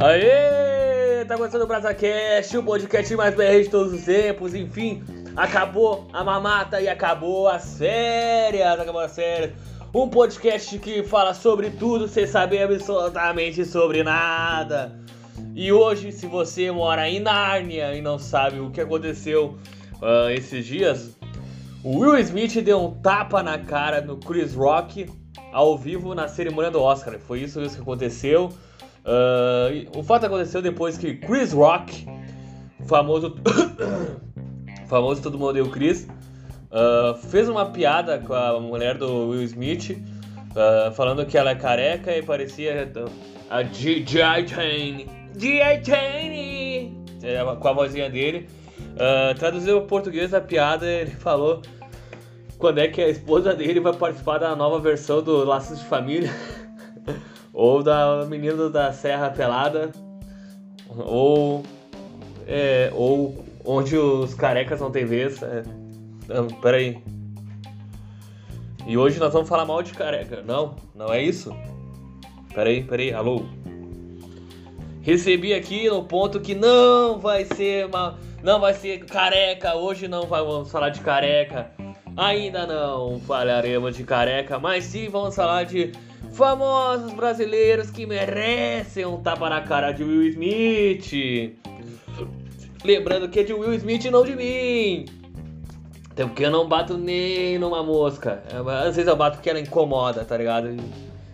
Aê! Tá começando o BrazaCast, o podcast mais BR de todos os tempos. Enfim, acabou a mamata e acabou as férias. Acabou as férias. Um podcast que fala sobre tudo sem saber absolutamente sobre nada. E hoje, se você mora em Nárnia e não sabe o que aconteceu uh, esses dias, o Will Smith deu um tapa na cara do Chris Rock ao vivo na cerimônia do Oscar. Foi isso, isso que aconteceu. Uh, o fato aconteceu depois que Chris Rock, famoso, famoso todo mundo deu Chris, uh, fez uma piada com a mulher do Will Smith, uh, falando que ela é careca e parecia a G.I. Jane. G.I. Jane! Com a vozinha dele. Uh, traduziu português a piada, ele falou quando é que a esposa dele vai participar da nova versão do Laços de Família. ou da Menino da Serra Pelada, ou, é, ou onde os carecas não tem vez. É. Não, peraí. E hoje nós vamos falar mal de careca. Não, não é isso? Peraí, peraí, alô. Recebi aqui no ponto que não vai ser uma, não vai ser careca. Hoje não vamos falar de careca. Ainda não falaremos de careca, mas sim vamos falar de famosos brasileiros que merecem um tapa na cara de Will Smith. Lembrando que é de Will Smith e não de mim. Até porque eu não bato nem numa mosca. Às vezes eu bato porque ela incomoda, tá ligado?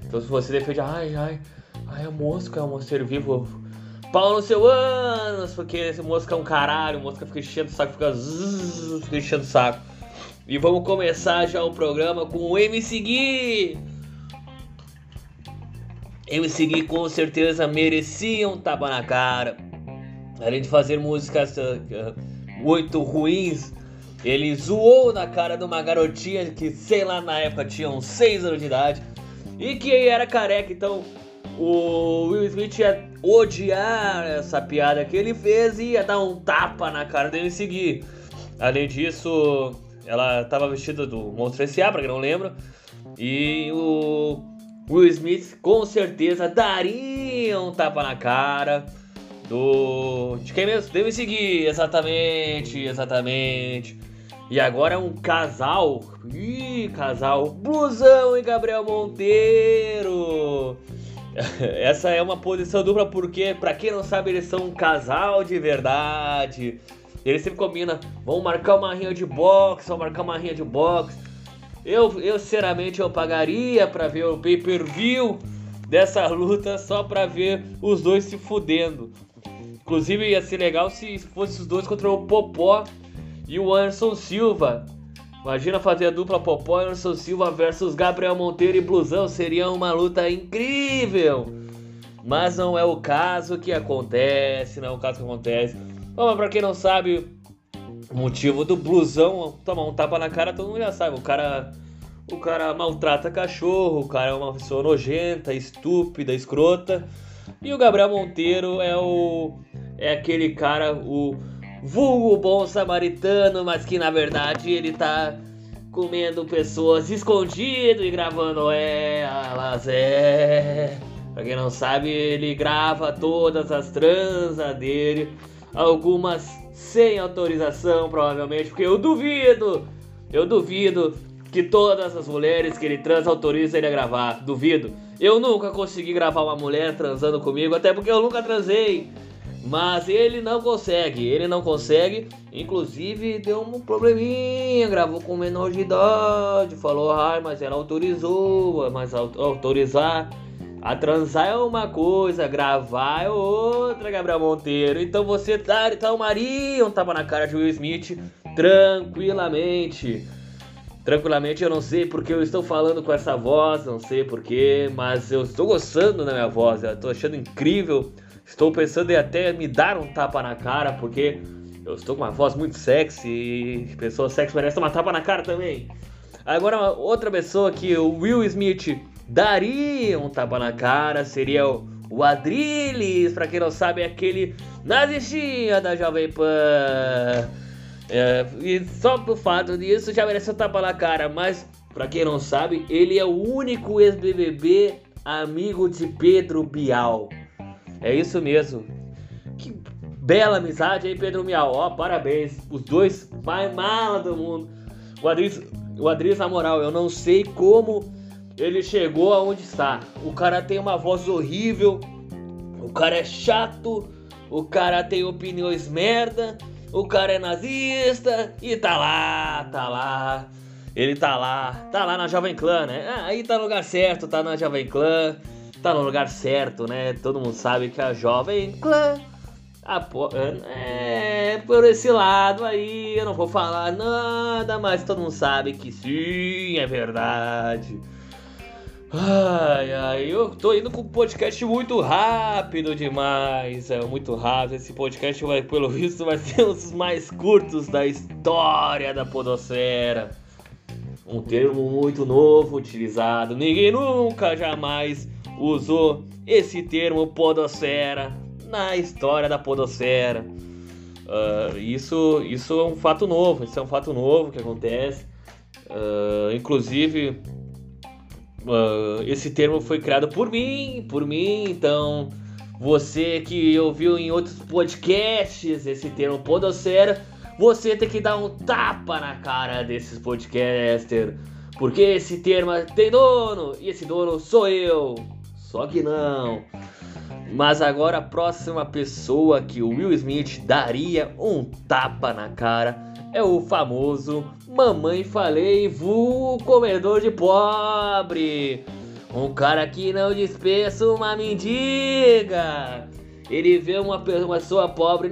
Então se você defende, ai, ai, ai, a mosca é um ser vivo. Pau no seu ânus, porque esse mosca é um caralho, mosca fica enchendo o saco, fica zzz, fica enchendo o saco. E vamos começar já o programa com o MC Gui. MC Gui com certeza merecia um tapa na cara. Além de fazer músicas uh, muito ruins, ele zoou na cara de uma garotinha que, sei lá, na época tinha uns 6 anos de idade e que era careca. Então o Will Smith ia odiar essa piada que ele fez e ia dar um tapa na cara dele seguir. Além disso, ela estava vestida do Monstro S.A., pra quem não lembra. E o Will Smith com certeza daria um tapa na cara do. De quem mesmo? Deve seguir, exatamente, exatamente. E agora é um casal. Ih, casal. Blusão e Gabriel Monteiro. Essa é uma posição dupla porque, pra quem não sabe, eles são um casal de verdade. Eles sempre combinam, vamos marcar uma rinha de boxe, vamos marcar uma rinha de boxe. Eu, eu sinceramente, eu pagaria para ver o pay-per-view dessa luta só para ver os dois se fudendo. Inclusive ia ser legal se fosse os dois contra o Popó e o Anderson Silva. Imagina fazer a dupla Popó e Anderson Silva versus Gabriel Monteiro e Blusão. Seria uma luta incrível. Mas não é o caso que acontece, não é o caso que acontece. Bom, pra quem não sabe, motivo do blusão tomar um tapa na cara, todo mundo já sabe. O cara, o cara maltrata cachorro, o cara é uma pessoa nojenta, estúpida, escrota. E o Gabriel Monteiro é o é aquele cara, o vulgo bom samaritano, mas que na verdade ele tá comendo pessoas escondido e gravando elas, é. Pra quem não sabe, ele grava todas as transas dele, algumas sem autorização, provavelmente, porque eu duvido, eu duvido que todas as mulheres que ele transa autorizam ele a gravar. Duvido. Eu nunca consegui gravar uma mulher transando comigo, até porque eu nunca transei. Mas ele não consegue, ele não consegue. Inclusive deu um probleminha, gravou com menor de idade, falou, ai, mas ela autorizou, mas autorizar a transar é uma coisa, gravar é outra, Gabriel Monteiro. Então você tá, tomaria um tapa na cara de Will Smith tranquilamente. Tranquilamente, eu não sei porque eu estou falando com essa voz, não sei porquê, mas eu estou gostando da minha voz, eu estou achando incrível. Estou pensando em até me dar um tapa na cara, porque eu estou com uma voz muito sexy e pessoas sexy merecem uma tapa na cara também. Agora, outra pessoa que o Will Smith daria um tapa na cara seria o, o Adrilles, pra quem não sabe, é aquele nazistinha da Jovem Pan. É, e só por fato disso já merece um tapa na cara, mas pra quem não sabe, ele é o único ex-BBB amigo de Pedro Bial. É isso mesmo. Que bela amizade aí, Pedro Miau. Ó, parabéns. Os dois mais mala do mundo. O Adriz, o Adriz, na moral, eu não sei como ele chegou aonde está. O cara tem uma voz horrível. O cara é chato. O cara tem opiniões merda. O cara é nazista. E tá lá, tá lá. Ele tá lá, tá lá na Jovem Clã, né? Ah, aí tá no lugar certo, tá na Jovem Clã, tá no lugar certo, né? Todo mundo sabe que a Jovem Clã. Apo é, por esse lado aí, eu não vou falar nada, mas todo mundo sabe que sim, é verdade. Ai, ai, eu tô indo com um podcast muito rápido demais. É muito rápido. Esse podcast vai, pelo visto, vai ser um dos mais curtos da história da Podosfera. Um termo muito novo utilizado. Ninguém nunca jamais usou esse termo podosfera na história da podosfera. Uh, isso, isso é um fato novo. Isso é um fato novo que acontece. Uh, inclusive, uh, esse termo foi criado por mim, por mim. Então, você que ouviu em outros podcasts esse termo podosfera você tem que dar um tapa na cara desses podcasters. Porque esse termo tem dono e esse dono sou eu. Só que não. Mas agora a próxima pessoa que o Will Smith daria um tapa na cara é o famoso Mamãe Falei Vu Comedor de Pobre. Um cara que não dispensa uma mendiga. Ele vê uma, pessoa pobre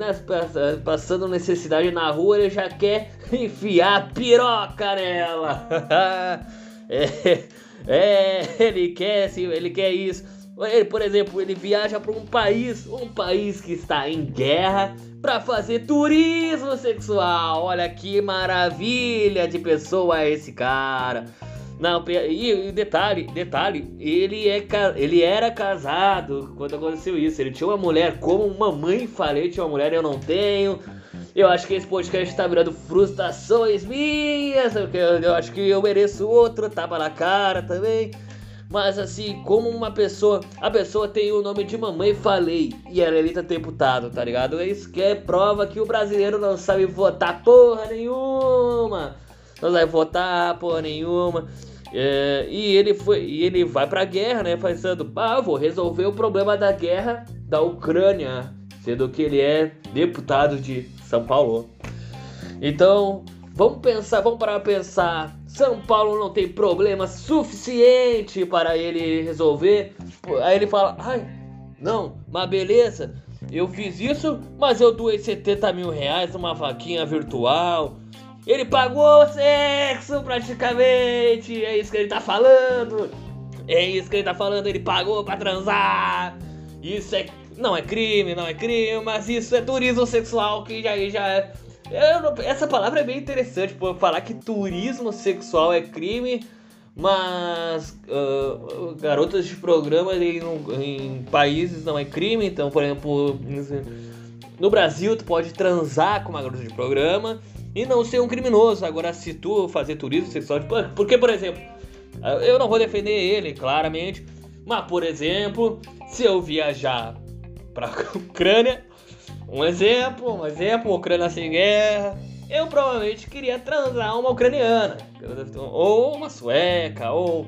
passando necessidade na rua, ele já quer enfiar piroca nela. é, é, ele quer, ele quer isso. Ele, por exemplo, ele viaja para um país, um país que está em guerra, para fazer turismo sexual. Olha que maravilha de pessoa esse cara. Não, e, detalhe, detalhe, ele, é, ele era casado quando aconteceu isso. Ele tinha uma mulher, como mamãe falei, tinha uma mulher, eu não tenho. Eu acho que esse podcast tá virando frustrações minhas. Eu, eu acho que eu mereço outro tapa na cara também. Mas assim, como uma pessoa. A pessoa tem o nome de mamãe falei. E ela é eleita deputado, tá ligado? Isso que é prova que o brasileiro não sabe votar porra nenhuma. Não sabe votar porra nenhuma. É, e ele foi, e ele vai para a guerra, né? Pensando, ah, vou resolver o problema da guerra da Ucrânia, sendo que ele é deputado de São Paulo. Então, vamos pensar, vamos para pensar. São Paulo não tem problema suficiente para ele resolver. Aí ele fala, ai, não, mas beleza, eu fiz isso, mas eu doei 70 mil reais numa vaquinha virtual. Ele pagou sexo praticamente. É isso que ele tá falando. É isso que ele tá falando. Ele pagou pra transar. Isso é. Não é crime, não é crime, mas isso é turismo sexual que já, já é. Não, essa palavra é bem interessante, por falar que turismo sexual é crime, mas uh, garotas de programa em, em, países não é crime. Então, por exemplo, no Brasil tu pode transar com uma garota de programa, e não ser um criminoso. Agora, se tu fazer turismo sexual, tipo, porque, por exemplo, eu não vou defender ele, claramente, mas, por exemplo, se eu viajar pra Ucrânia, um exemplo, um exemplo, Ucrânia sem guerra, eu provavelmente queria transar uma ucraniana, ou uma sueca, ou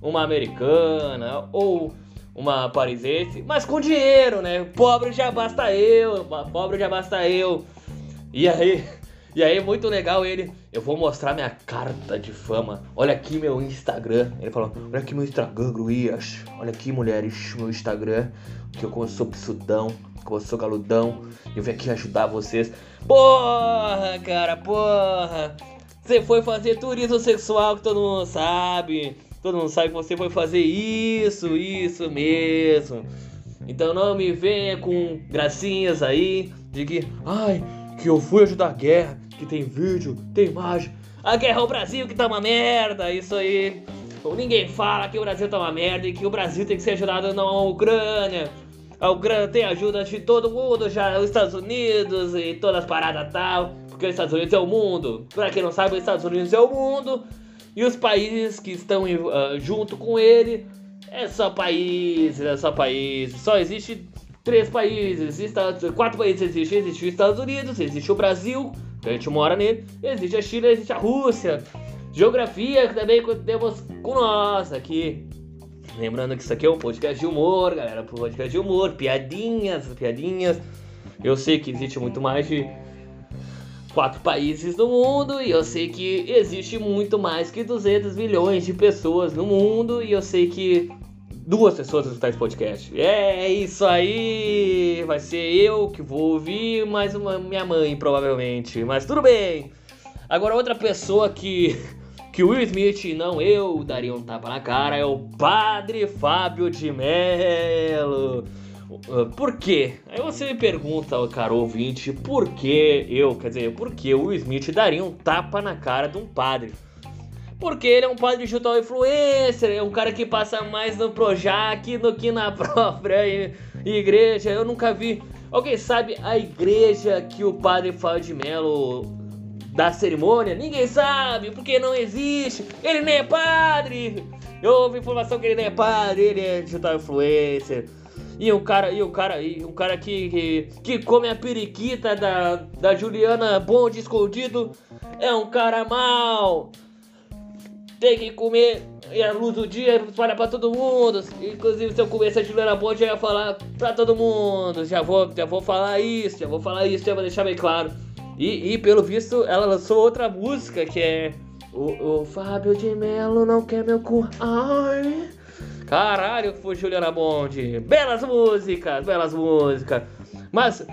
uma americana, ou uma parisense, mas com dinheiro, né? Pobre já basta eu, pobre já basta eu. E aí, e aí, muito legal ele. Eu vou mostrar minha carta de fama. Olha aqui meu Instagram. Ele falou: Olha aqui meu Instagram, Gruias. Olha aqui, mulheres, meu Instagram. Que eu sou psudão, que eu sou galudão. Eu vim aqui ajudar vocês. Porra, cara, porra. Você foi fazer turismo sexual que todo mundo sabe. Todo mundo sabe que você foi fazer isso, isso mesmo. Então não me venha com gracinhas aí de que, ai, que eu fui ajudar a guerra, que tem vídeo, tem imagem. A guerra ao Brasil que tá uma merda, isso aí. Ninguém fala que o Brasil tá uma merda e que o Brasil tem que ser ajudado na Ucrânia. A Ucrânia tem ajuda de todo mundo, já os Estados Unidos e todas as paradas tal. Porque os Estados Unidos é o mundo. Pra quem não sabe, os Estados Unidos é o mundo. E os países que estão uh, junto com ele é só países, é só países. Só existe três países, Estados, quatro países existem. Existe os Estados Unidos, existe o Brasil, que a gente mora nele, existe a China, existe a Rússia. Geografia que também temos com nós aqui. Lembrando que isso aqui é um podcast de humor, galera. Podcast de humor, piadinhas, piadinhas. Eu sei que existe muito mais de quatro países no mundo e eu sei que existe muito mais que 200 milhões de pessoas no mundo e eu sei que duas pessoas escutar esse podcast. É isso aí! Vai ser eu que vou ouvir, mais uma minha mãe, provavelmente. Mas tudo bem! Agora, outra pessoa que, que Will Smith, não eu, daria um tapa na cara é o Padre Fábio de Mello. Uh, por quê? Aí você me pergunta, cara ouvinte, por que eu, quer dizer, por que o Will Smith daria um tapa na cara de um padre? Porque ele é um padre digital influencer, é um cara que passa mais no Projac do que na própria igreja. Eu nunca vi. Alguém sabe a igreja que o padre Fábio de Mello dá cerimônia? Ninguém sabe, porque não existe. Ele nem é padre. Eu ouvi informação que ele nem é padre, ele é digital influencer. E um cara, e um cara, e um cara que, que, que come a periquita da, da Juliana Bonde escondido é um cara mal tem que comer e a luz do dia espalha pra todo mundo. Inclusive, se eu comer essa Juliana Bond, eu ia falar pra todo mundo. Já vou, já vou falar isso, já vou falar isso, já vou deixar bem claro. E, e pelo visto, ela lançou outra música que é. O, o Fábio de Melo não quer meu cu. Ai. Caralho, foi Juliana Bond. Belas músicas, belas músicas. Mas,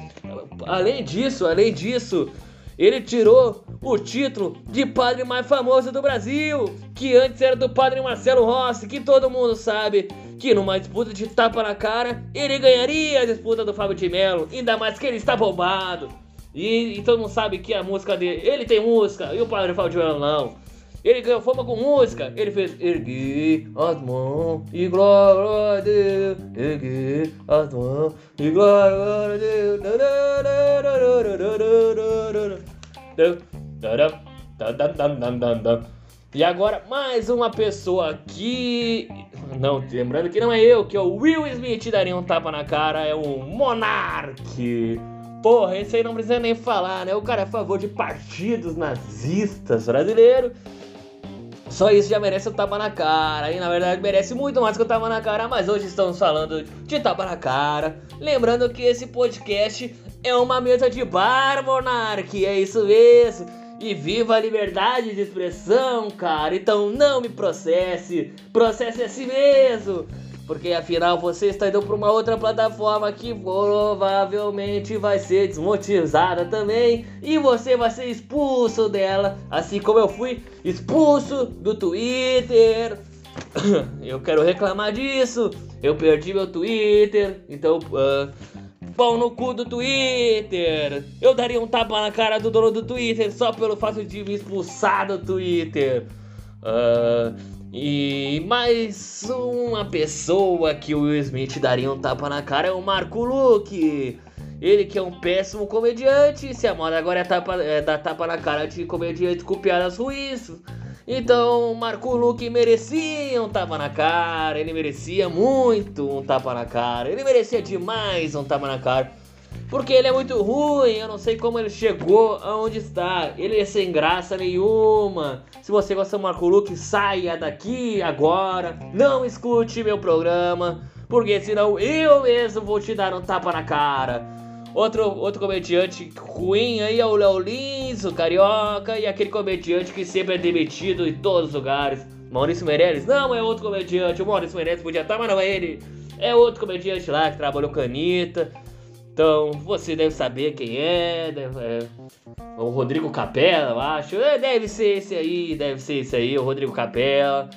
além disso, além disso, ele tirou o título de padre mais famoso do Brasil, que antes era do padre Marcelo Rossi, que todo mundo sabe que numa disputa de tapa na cara, ele ganharia a disputa do Fábio de Mello, ainda mais que ele está bombado. E, e todo mundo sabe que a música dele, ele tem música, e o padre Fábio de Mello não. Ele ganhou fama com música. Ele fez Ergui as mãos e glória a Deus. Ergui as mãos e glória a Deus. E agora mais uma pessoa aqui. Não, lembrando que não é eu, que é o Will Smith daria um tapa na cara, é o Monark. Porra, esse aí não precisa nem falar, né? O cara é a favor de partidos nazistas brasileiros. Só isso já merece o um tapa na cara. E na verdade merece muito mais que o tapa na cara. Mas hoje estamos falando de tapa na cara. Lembrando que esse podcast é uma mesa de bar, Monark. É isso mesmo. E viva a liberdade de expressão, cara. Então não me processe. Processe a si mesmo. Porque afinal você está indo para uma outra plataforma que provavelmente vai ser desmonetizada também e você vai ser expulso dela, assim como eu fui expulso do Twitter. Eu quero reclamar disso. Eu perdi meu Twitter, então uh, pau no cu do Twitter. Eu daria um tapa na cara do dono do Twitter só pelo fato de me expulsar do Twitter. Uh, e mais uma pessoa que o Will Smith daria um tapa na cara é o Marco Luke. Ele que é um péssimo comediante, se a moda agora é, tapa, é dar tapa na cara de comediante com piadas ruins. Então, Marco Luke merecia um tapa na cara, ele merecia muito um tapa na cara, ele merecia demais um tapa na cara. Porque ele é muito ruim, eu não sei como ele chegou aonde está. Ele é sem graça nenhuma. Se você gosta do Marco Luque, saia daqui agora. Não escute meu programa, porque senão eu mesmo vou te dar um tapa na cara. Outro, outro comediante ruim aí é o Léo Lins, o Carioca, e aquele comediante que sempre é demitido em todos os lugares. Maurício Meirelles? Não, é outro comediante. O Maurício Meirelles podia estar, mas não é ele. É outro comediante lá que trabalhou com a Anitta. Então, você deve saber quem é, deve, é o Rodrigo Capela, eu acho. É, deve ser esse aí, deve ser esse aí, o Rodrigo Capela.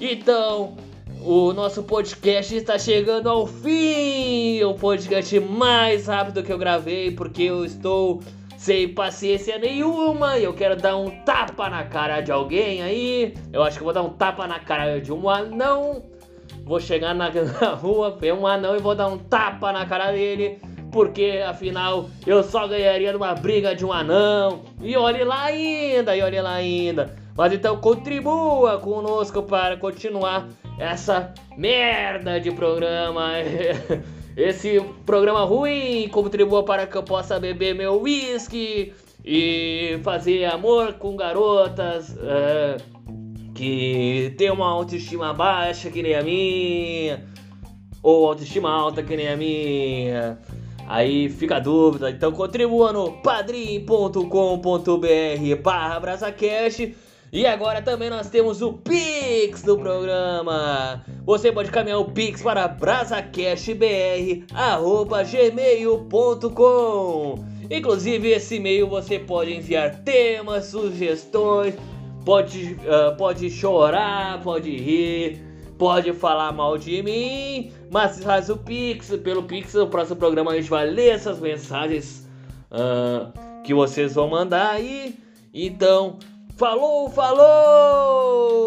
Então, o nosso podcast está chegando ao fim. O podcast mais rápido que eu gravei, porque eu estou sem paciência nenhuma. E eu quero dar um tapa na cara de alguém aí. Eu acho que vou dar um tapa na cara de um anão. Vou chegar na, na rua, ver um anão e vou dar um tapa na cara dele porque afinal eu só ganharia numa briga de um anão. E olhe lá ainda, e olhe lá ainda. Mas então contribua conosco para continuar essa merda de programa. esse programa ruim contribua para que eu possa beber meu whisky e fazer amor com garotas é, que tem uma autoestima baixa que nem a minha, ou autoestima alta que nem a minha. Aí fica a dúvida, então contribua no padrim.com.br barra e agora também nós temos o Pix do programa. Você pode caminhar o Pix para brasacashbr@gmail.com. Inclusive esse e-mail você pode enviar temas, sugestões, pode, uh, pode chorar, pode rir, pode falar mal de mim, mas faz o Pix, pelo Pix no próximo programa a gente vai ler essas mensagens uh, que vocês vão mandar aí. Então Falou, falou!